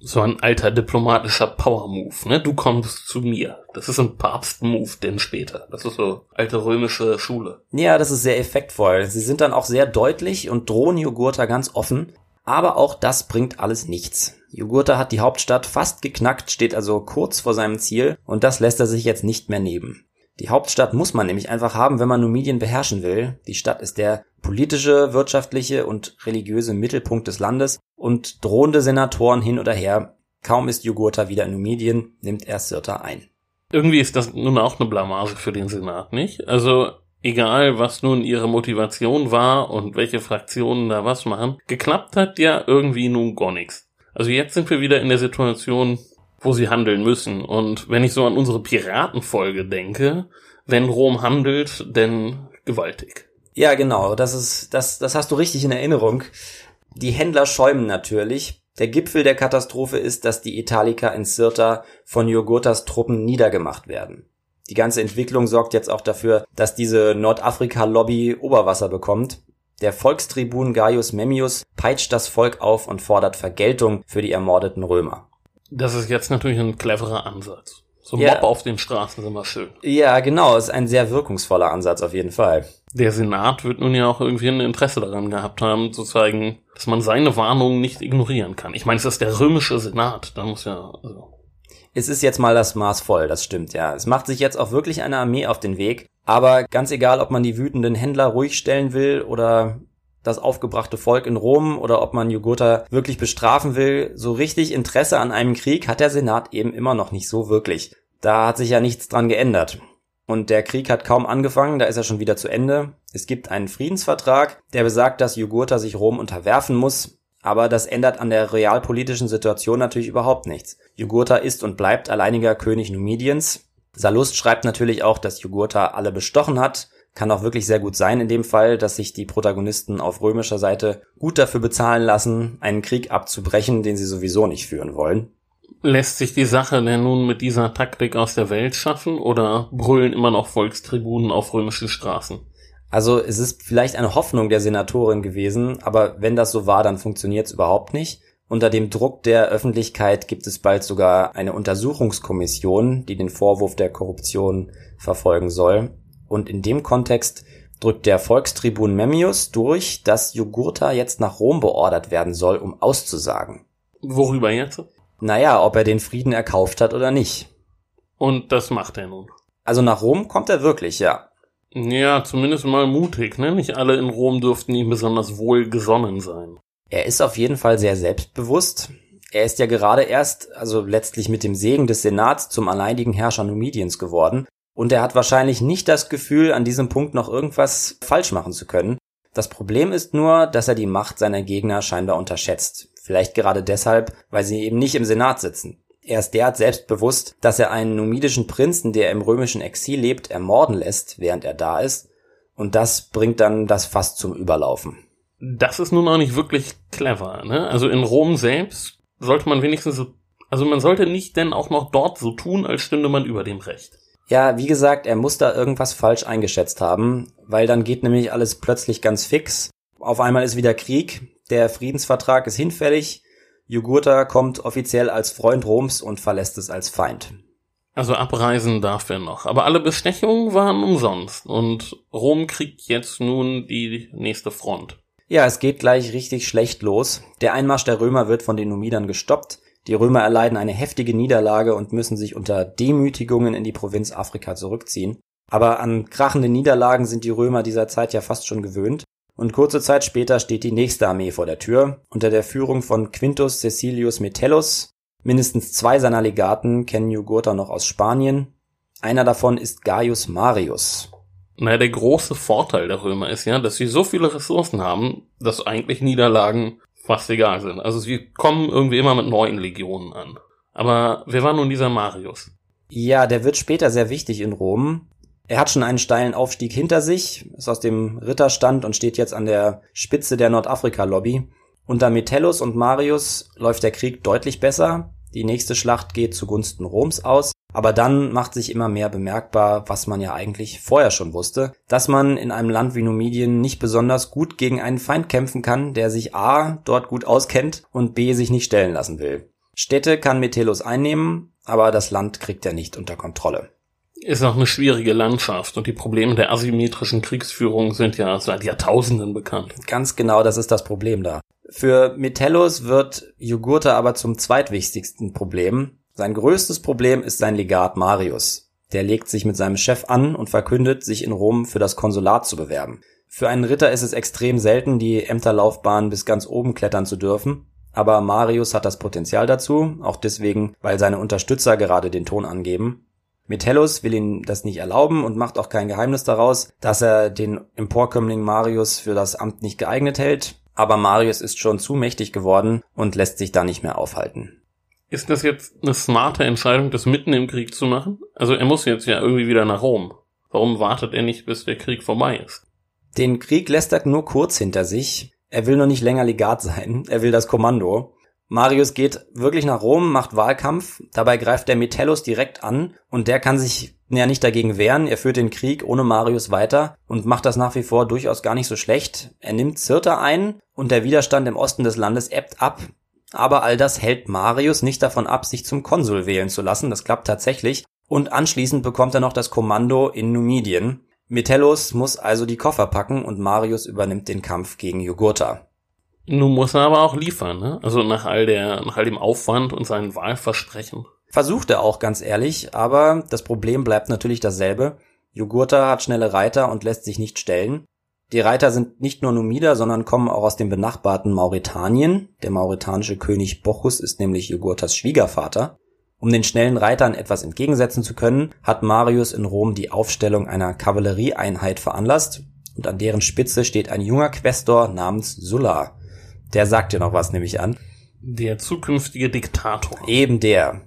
So ein alter diplomatischer Power-Move, ne? Du kommst zu mir. Das ist ein Papst-Move, denn später. Das ist so alte römische Schule. Ja, das ist sehr effektvoll. Sie sind dann auch sehr deutlich und drohen Jugurtha ganz offen. Aber auch das bringt alles nichts. Jugurtha hat die Hauptstadt fast geknackt, steht also kurz vor seinem Ziel und das lässt er sich jetzt nicht mehr nehmen. Die Hauptstadt muss man nämlich einfach haben, wenn man Numidien beherrschen will. Die Stadt ist der politische, wirtschaftliche und religiöse Mittelpunkt des Landes und drohende Senatoren hin oder her. Kaum ist Jugurtha wieder in Numidien, nimmt er Sirta ein. Irgendwie ist das nun auch eine Blamage für den Senat, nicht? Also, egal was nun ihre Motivation war und welche Fraktionen da was machen, geklappt hat ja irgendwie nun gar nichts. Also jetzt sind wir wieder in der Situation, wo sie handeln müssen. Und wenn ich so an unsere Piratenfolge denke, wenn Rom handelt, denn gewaltig. Ja, genau, das ist, das, das hast du richtig in Erinnerung. Die Händler schäumen natürlich. Der Gipfel der Katastrophe ist, dass die Italiker in Cirta von Jugurthas Truppen niedergemacht werden. Die ganze Entwicklung sorgt jetzt auch dafür, dass diese Nordafrika-Lobby Oberwasser bekommt. Der Volkstribun Gaius Memmius peitscht das Volk auf und fordert Vergeltung für die ermordeten Römer. Das ist jetzt natürlich ein cleverer Ansatz. So Ja. Mob auf den Straßen ist immer schön. Ja, genau, ist ein sehr wirkungsvoller Ansatz auf jeden Fall. Der Senat wird nun ja auch irgendwie ein Interesse daran gehabt haben, zu zeigen, dass man seine Warnungen nicht ignorieren kann. Ich meine, es ist der römische Senat, da muss ja, also, Es ist jetzt mal das Maß voll, das stimmt, ja. Es macht sich jetzt auch wirklich eine Armee auf den Weg. Aber ganz egal, ob man die wütenden Händler ruhig stellen will oder das aufgebrachte Volk in Rom oder ob man Jugurtha wirklich bestrafen will, so richtig Interesse an einem Krieg hat der Senat eben immer noch nicht so wirklich. Da hat sich ja nichts dran geändert. Und der Krieg hat kaum angefangen, da ist er schon wieder zu Ende. Es gibt einen Friedensvertrag, der besagt, dass Jugurtha sich Rom unterwerfen muss, aber das ändert an der realpolitischen Situation natürlich überhaupt nichts. Jugurtha ist und bleibt alleiniger König Numidiens. Salust schreibt natürlich auch, dass Jugurtha alle bestochen hat. Kann auch wirklich sehr gut sein in dem Fall, dass sich die Protagonisten auf römischer Seite gut dafür bezahlen lassen, einen Krieg abzubrechen, den sie sowieso nicht führen wollen. lässt sich die Sache denn nun mit dieser Taktik aus der Welt schaffen oder brüllen immer noch Volkstribunen auf römischen Straßen? Also es ist vielleicht eine Hoffnung der Senatorin gewesen, aber wenn das so war, dann funktioniert es überhaupt nicht. Unter dem Druck der Öffentlichkeit gibt es bald sogar eine Untersuchungskommission, die den Vorwurf der Korruption verfolgen soll. Und in dem Kontext drückt der Volkstribun Memmius durch, dass Jugurtha jetzt nach Rom beordert werden soll, um auszusagen. Worüber jetzt? Naja, ob er den Frieden erkauft hat oder nicht. Und das macht er nun. Also nach Rom kommt er wirklich, ja. Ja, zumindest mal mutig, ne? Nicht alle in Rom dürften ihm besonders wohlgesonnen sein. Er ist auf jeden Fall sehr selbstbewusst. Er ist ja gerade erst, also letztlich mit dem Segen des Senats zum alleinigen Herrscher Numidiens geworden. Und er hat wahrscheinlich nicht das Gefühl, an diesem Punkt noch irgendwas falsch machen zu können. Das Problem ist nur, dass er die Macht seiner Gegner scheinbar unterschätzt. Vielleicht gerade deshalb, weil sie eben nicht im Senat sitzen. Er ist derart selbstbewusst, dass er einen numidischen Prinzen, der im römischen Exil lebt, ermorden lässt, während er da ist. Und das bringt dann das Fass zum Überlaufen. Das ist nun auch nicht wirklich clever, ne? Also in Rom selbst sollte man wenigstens so, also man sollte nicht denn auch noch dort so tun, als stünde man über dem Recht. Ja, wie gesagt, er muss da irgendwas falsch eingeschätzt haben, weil dann geht nämlich alles plötzlich ganz fix. Auf einmal ist wieder Krieg, der Friedensvertrag ist hinfällig, Jugurtha kommt offiziell als Freund Roms und verlässt es als Feind. Also abreisen darf er noch. Aber alle Bestechungen waren umsonst. Und Rom kriegt jetzt nun die nächste Front. Ja, es geht gleich richtig schlecht los. Der Einmarsch der Römer wird von den Numidern gestoppt. Die Römer erleiden eine heftige Niederlage und müssen sich unter Demütigungen in die Provinz Afrika zurückziehen. Aber an krachende Niederlagen sind die Römer dieser Zeit ja fast schon gewöhnt. Und kurze Zeit später steht die nächste Armee vor der Tür, unter der Führung von Quintus Caecilius Metellus. Mindestens zwei seiner Legaten kennen Jugurtha noch aus Spanien. Einer davon ist Gaius Marius. Naja, der große Vorteil der Römer ist ja, dass sie so viele Ressourcen haben, dass eigentlich Niederlagen fast egal sind. Also sie kommen irgendwie immer mit neuen Legionen an. Aber wer war nun dieser Marius? Ja, der wird später sehr wichtig in Rom. Er hat schon einen steilen Aufstieg hinter sich, ist aus dem Ritterstand und steht jetzt an der Spitze der Nordafrika-Lobby. Unter Metellus und Marius läuft der Krieg deutlich besser. Die nächste Schlacht geht zugunsten Roms aus. Aber dann macht sich immer mehr bemerkbar, was man ja eigentlich vorher schon wusste, dass man in einem Land wie Numidien nicht besonders gut gegen einen Feind kämpfen kann, der sich A dort gut auskennt und B sich nicht stellen lassen will. Städte kann Metellus einnehmen, aber das Land kriegt er nicht unter Kontrolle. Ist auch eine schwierige Landschaft und die Probleme der asymmetrischen Kriegsführung sind ja seit Jahrtausenden bekannt. Ganz genau, das ist das Problem da. Für Metellus wird Jugurtha aber zum zweitwichtigsten Problem, sein größtes Problem ist sein Legat Marius. Der legt sich mit seinem Chef an und verkündet, sich in Rom für das Konsulat zu bewerben. Für einen Ritter ist es extrem selten, die Ämterlaufbahn bis ganz oben klettern zu dürfen. Aber Marius hat das Potenzial dazu, auch deswegen, weil seine Unterstützer gerade den Ton angeben. Metellus will ihm das nicht erlauben und macht auch kein Geheimnis daraus, dass er den Emporkömmling Marius für das Amt nicht geeignet hält. Aber Marius ist schon zu mächtig geworden und lässt sich da nicht mehr aufhalten. Ist das jetzt eine smarte Entscheidung, das mitten im Krieg zu machen? Also er muss jetzt ja irgendwie wieder nach Rom. Warum wartet er nicht, bis der Krieg vorbei ist? Den Krieg lässt er nur kurz hinter sich. Er will noch nicht länger Legat sein. Er will das Kommando. Marius geht wirklich nach Rom, macht Wahlkampf. Dabei greift der Metellus direkt an und der kann sich ja nicht dagegen wehren. Er führt den Krieg ohne Marius weiter und macht das nach wie vor durchaus gar nicht so schlecht. Er nimmt Cirta ein und der Widerstand im Osten des Landes ebbt ab. Aber all das hält Marius nicht davon ab, sich zum Konsul wählen zu lassen. Das klappt tatsächlich. Und anschließend bekommt er noch das Kommando in Numidien. Metellus muss also die Koffer packen und Marius übernimmt den Kampf gegen Jugurtha. Nun muss er aber auch liefern, ne? Also nach all der, nach all dem Aufwand und seinen Wahlversprechen. Versucht er auch, ganz ehrlich, aber das Problem bleibt natürlich dasselbe. Jugurtha hat schnelle Reiter und lässt sich nicht stellen. Die Reiter sind nicht nur Numider, sondern kommen auch aus dem benachbarten Mauretanien. Der mauretanische König Bochus ist nämlich Jugurthas Schwiegervater. Um den schnellen Reitern etwas entgegensetzen zu können, hat Marius in Rom die Aufstellung einer Kavallerieeinheit veranlasst und an deren Spitze steht ein junger Questor namens Sulla. Der sagt dir noch was, nehme ich an. Der zukünftige Diktator. Eben der.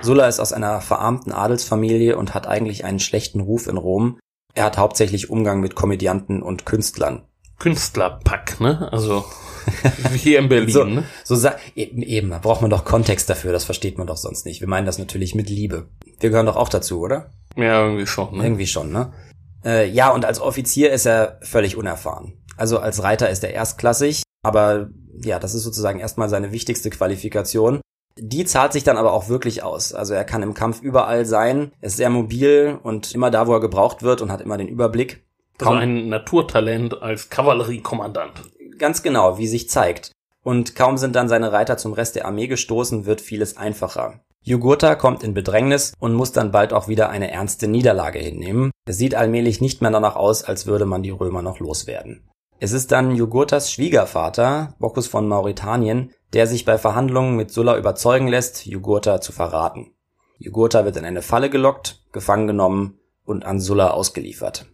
Sulla ist aus einer verarmten Adelsfamilie und hat eigentlich einen schlechten Ruf in Rom, er hat hauptsächlich Umgang mit Komödianten und Künstlern. Künstlerpack, ne? Also hier in Berlin. so, ne? so eben, eben, da braucht man doch Kontext dafür, das versteht man doch sonst nicht. Wir meinen das natürlich mit Liebe. Wir gehören doch auch dazu, oder? Ja, irgendwie schon, ne? Irgendwie schon, ne? Äh, ja, und als Offizier ist er völlig unerfahren. Also als Reiter ist er erstklassig, aber ja, das ist sozusagen erstmal seine wichtigste Qualifikation. Die zahlt sich dann aber auch wirklich aus. Also er kann im Kampf überall sein, ist sehr mobil und immer da, wo er gebraucht wird und hat immer den Überblick. Also ein Naturtalent als Kavalleriekommandant. Ganz genau, wie sich zeigt. Und kaum sind dann seine Reiter zum Rest der Armee gestoßen, wird vieles einfacher. Jugurtha kommt in Bedrängnis und muss dann bald auch wieder eine ernste Niederlage hinnehmen. Es sieht allmählich nicht mehr danach aus, als würde man die Römer noch loswerden. Es ist dann Jugurthas Schwiegervater, Bocchus von Mauretanien, der sich bei Verhandlungen mit Sulla überzeugen lässt, Jugurtha zu verraten. Jugurtha wird in eine Falle gelockt, gefangen genommen und an Sulla ausgeliefert.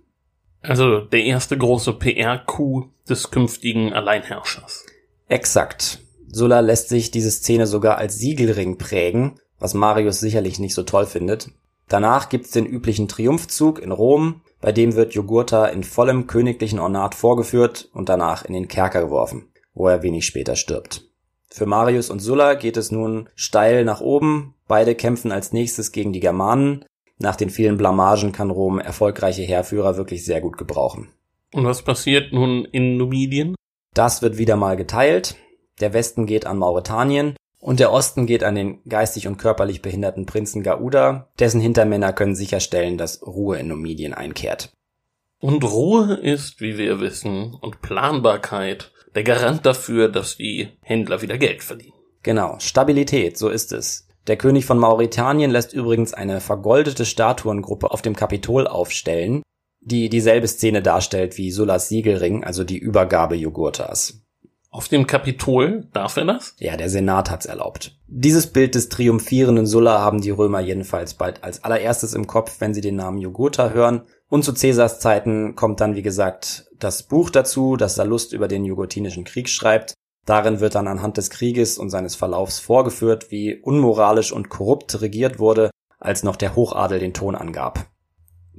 Also der erste große PR-Coup des künftigen Alleinherrschers. Exakt. Sulla lässt sich diese Szene sogar als Siegelring prägen, was Marius sicherlich nicht so toll findet. Danach gibt's den üblichen Triumphzug in Rom, bei dem wird Jugurtha in vollem königlichen Ornat vorgeführt und danach in den Kerker geworfen, wo er wenig später stirbt. Für Marius und Sulla geht es nun steil nach oben. Beide kämpfen als nächstes gegen die Germanen. Nach den vielen Blamagen kann Rom erfolgreiche Heerführer wirklich sehr gut gebrauchen. Und was passiert nun in Numidien? Das wird wieder mal geteilt. Der Westen geht an Mauretanien und der Osten geht an den geistig und körperlich behinderten Prinzen Gauda. Dessen Hintermänner können sicherstellen, dass Ruhe in Numidien einkehrt. Und Ruhe ist, wie wir wissen, und Planbarkeit der Garant dafür, dass die Händler wieder Geld verdienen. Genau, Stabilität, so ist es. Der König von Mauretanien lässt übrigens eine vergoldete Statuengruppe auf dem Kapitol aufstellen, die dieselbe Szene darstellt wie Sullas Siegelring, also die Übergabe Jugurthas. Auf dem Kapitol darf er das? Ja, der Senat hat's erlaubt. Dieses Bild des triumphierenden Sulla haben die Römer jedenfalls bald als allererstes im Kopf, wenn sie den Namen Jugurtha hören. Und zu Caesars Zeiten kommt dann, wie gesagt, das Buch dazu, das Sallust über den Jugotinischen Krieg schreibt. Darin wird dann anhand des Krieges und seines Verlaufs vorgeführt, wie unmoralisch und korrupt regiert wurde, als noch der Hochadel den Ton angab.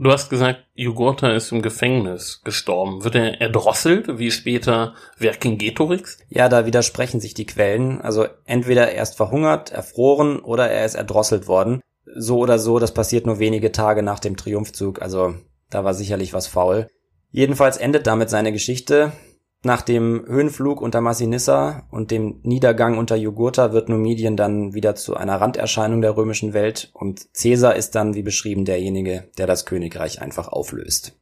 Du hast gesagt, Jugurtha ist im Gefängnis gestorben. Wird er erdrosselt, wie später Vercingetorix? Ja, da widersprechen sich die Quellen. Also entweder er ist verhungert, erfroren oder er ist erdrosselt worden. So oder so, das passiert nur wenige Tage nach dem Triumphzug, also da war sicherlich was faul. Jedenfalls endet damit seine Geschichte. Nach dem Höhenflug unter Massinissa und dem Niedergang unter Jugurtha wird Numidien dann wieder zu einer Randerscheinung der römischen Welt und Caesar ist dann, wie beschrieben, derjenige, der das Königreich einfach auflöst.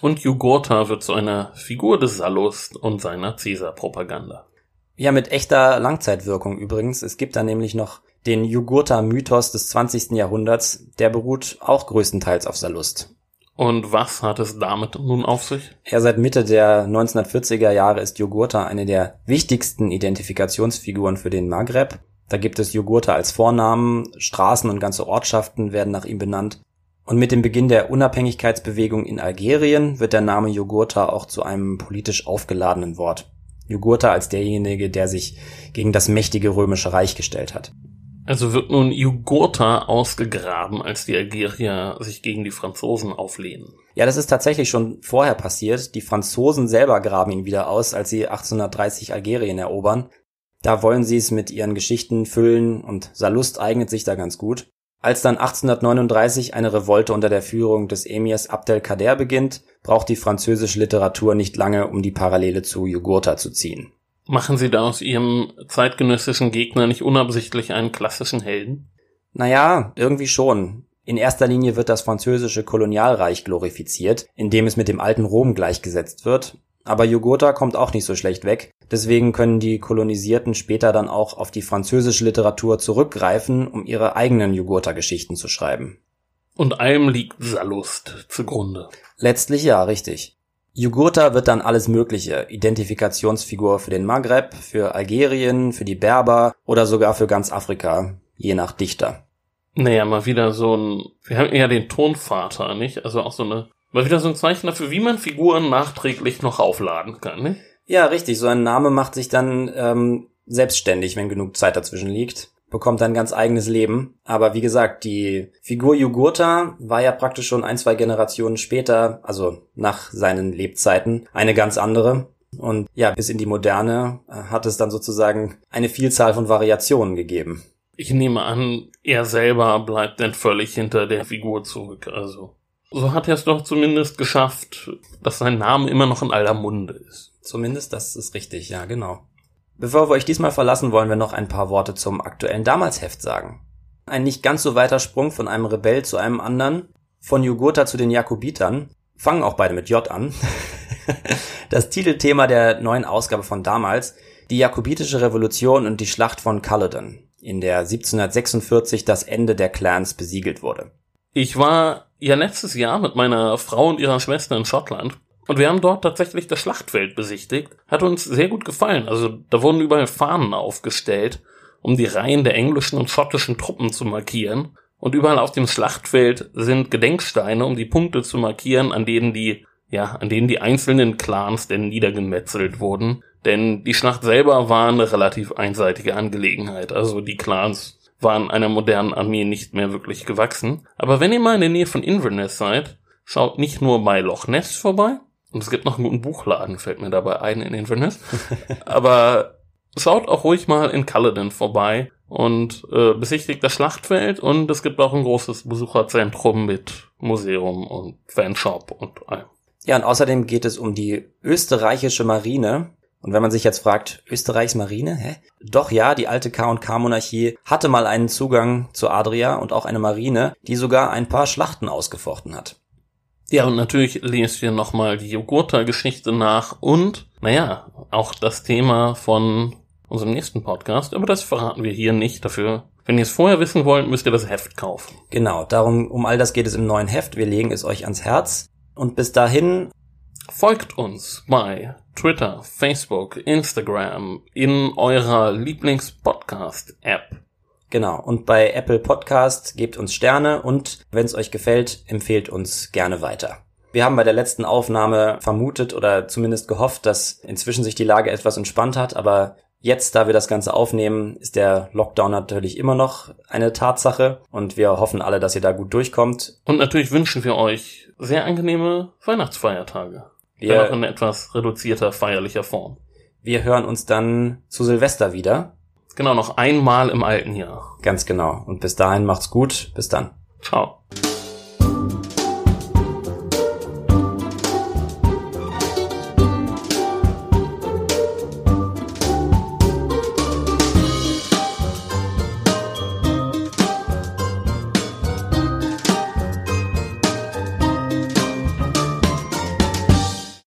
Und Jugurtha wird zu einer Figur des Sallust und seiner Caesar-Propaganda. Ja, mit echter Langzeitwirkung übrigens. Es gibt da nämlich noch den Jugurtha-Mythos des 20. Jahrhunderts, der beruht auch größtenteils auf Sallust. Und was hat es damit nun auf sich? Ja, seit Mitte der 1940er Jahre ist Jugurtha eine der wichtigsten Identifikationsfiguren für den Maghreb. Da gibt es Jugurtha als Vornamen, Straßen und ganze Ortschaften werden nach ihm benannt. Und mit dem Beginn der Unabhängigkeitsbewegung in Algerien wird der Name Jugurtha auch zu einem politisch aufgeladenen Wort. Jugurtha als derjenige, der sich gegen das mächtige römische Reich gestellt hat. Also wird nun Jugurtha ausgegraben, als die Algerier sich gegen die Franzosen auflehnen. Ja, das ist tatsächlich schon vorher passiert. Die Franzosen selber graben ihn wieder aus, als sie 1830 Algerien erobern. Da wollen sie es mit ihren Geschichten füllen und Salust eignet sich da ganz gut. Als dann 1839 eine Revolte unter der Führung des Emirs Abdelkader beginnt, braucht die französische Literatur nicht lange, um die Parallele zu Jugurtha zu ziehen. Machen Sie da aus Ihrem zeitgenössischen Gegner nicht unabsichtlich einen klassischen Helden? Naja, irgendwie schon. In erster Linie wird das französische Kolonialreich glorifiziert, indem es mit dem alten Rom gleichgesetzt wird. Aber Jugurtha kommt auch nicht so schlecht weg. Deswegen können die Kolonisierten später dann auch auf die französische Literatur zurückgreifen, um ihre eigenen Jugurtha-Geschichten zu schreiben. Und allem liegt Sallust zugrunde. Letztlich ja, richtig. Jugurtha wird dann alles Mögliche, Identifikationsfigur für den Maghreb, für Algerien, für die Berber oder sogar für ganz Afrika, je nach Dichter. Naja, mal wieder so ein, wir haben eher den Tonvater, nicht? Also auch so eine, mal wieder so ein Zeichen dafür, wie man Figuren nachträglich noch aufladen kann, nicht? Ja, richtig, so ein Name macht sich dann ähm, selbstständig, wenn genug Zeit dazwischen liegt bekommt ein ganz eigenes Leben. Aber wie gesagt, die Figur Jugurtha war ja praktisch schon ein, zwei Generationen später, also nach seinen Lebzeiten, eine ganz andere. Und ja, bis in die Moderne äh, hat es dann sozusagen eine Vielzahl von Variationen gegeben. Ich nehme an, er selber bleibt dann völlig hinter der Figur zurück. Also, so hat er es doch zumindest geschafft, dass sein Name immer noch in aller Munde ist. Zumindest, das ist richtig, ja, genau. Bevor wir euch diesmal verlassen, wollen wir noch ein paar Worte zum aktuellen Damalsheft sagen. Ein nicht ganz so weiter Sprung von einem Rebell zu einem anderen, von Jugurtha zu den Jakobitern, fangen auch beide mit J an. das Titelthema der neuen Ausgabe von damals, die Jakobitische Revolution und die Schlacht von Culloden, in der 1746 das Ende der Clans besiegelt wurde. Ich war ja letztes Jahr mit meiner Frau und ihrer Schwester in Schottland und wir haben dort tatsächlich das Schlachtfeld besichtigt. Hat uns sehr gut gefallen. Also da wurden überall Fahnen aufgestellt, um die Reihen der englischen und schottischen Truppen zu markieren. Und überall auf dem Schlachtfeld sind Gedenksteine, um die Punkte zu markieren, an denen die, ja, an denen die einzelnen Clans denn niedergemetzelt wurden. Denn die Schlacht selber war eine relativ einseitige Angelegenheit. Also die Clans waren einer modernen Armee nicht mehr wirklich gewachsen. Aber wenn ihr mal in der Nähe von Inverness seid, schaut nicht nur bei Loch Ness vorbei, und es gibt noch einen guten Buchladen, fällt mir dabei ein in Inverness. Aber schaut auch ruhig mal in Culloden vorbei und äh, besichtigt das Schlachtfeld und es gibt auch ein großes Besucherzentrum mit Museum und Fanshop und allem. Ja, und außerdem geht es um die österreichische Marine. Und wenn man sich jetzt fragt, Österreichs Marine, hä? Doch ja, die alte K&K-Monarchie hatte mal einen Zugang zu Adria und auch eine Marine, die sogar ein paar Schlachten ausgefochten hat. Ja, und natürlich lest ihr nochmal die Jogurta-Geschichte nach und, naja, auch das Thema von unserem nächsten Podcast, aber das verraten wir hier nicht. Dafür, wenn ihr es vorher wissen wollt, müsst ihr das Heft kaufen. Genau, darum, um all das geht es im neuen Heft. Wir legen es euch ans Herz. Und bis dahin, Folgt uns bei Twitter, Facebook, Instagram, in eurer Lieblings-Podcast-App. Genau, und bei Apple Podcast gebt uns Sterne und wenn es euch gefällt, empfehlt uns gerne weiter. Wir haben bei der letzten Aufnahme vermutet oder zumindest gehofft, dass inzwischen sich die Lage etwas entspannt hat, aber jetzt, da wir das Ganze aufnehmen, ist der Lockdown natürlich immer noch eine Tatsache und wir hoffen alle, dass ihr da gut durchkommt. Und natürlich wünschen wir euch sehr angenehme Weihnachtsfeiertage. Wir- Wenn auch in etwas reduzierter feierlicher Form. Wir hören uns dann zu Silvester wieder. Genau, noch einmal im alten Jahr. Ganz genau. Und bis dahin macht's gut. Bis dann. Ciao.